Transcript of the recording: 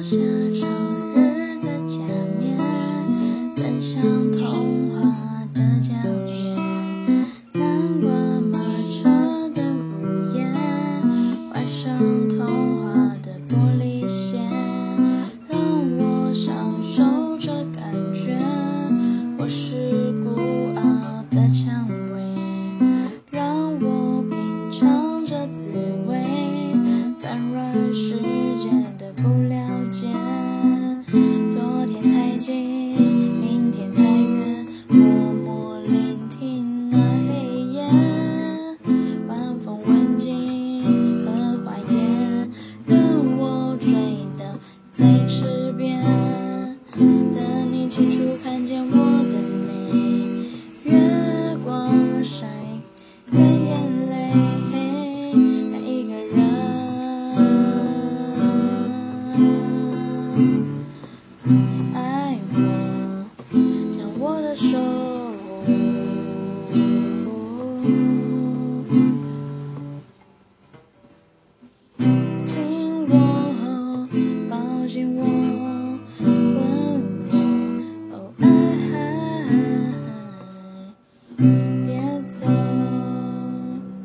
脱下生日的假面，奔向童话的疆界。南瓜马车的午夜，换上童话的玻璃鞋。让我享受这感觉，我是孤傲的蔷薇。让我品尝这滋味，翻乱世界的不。show.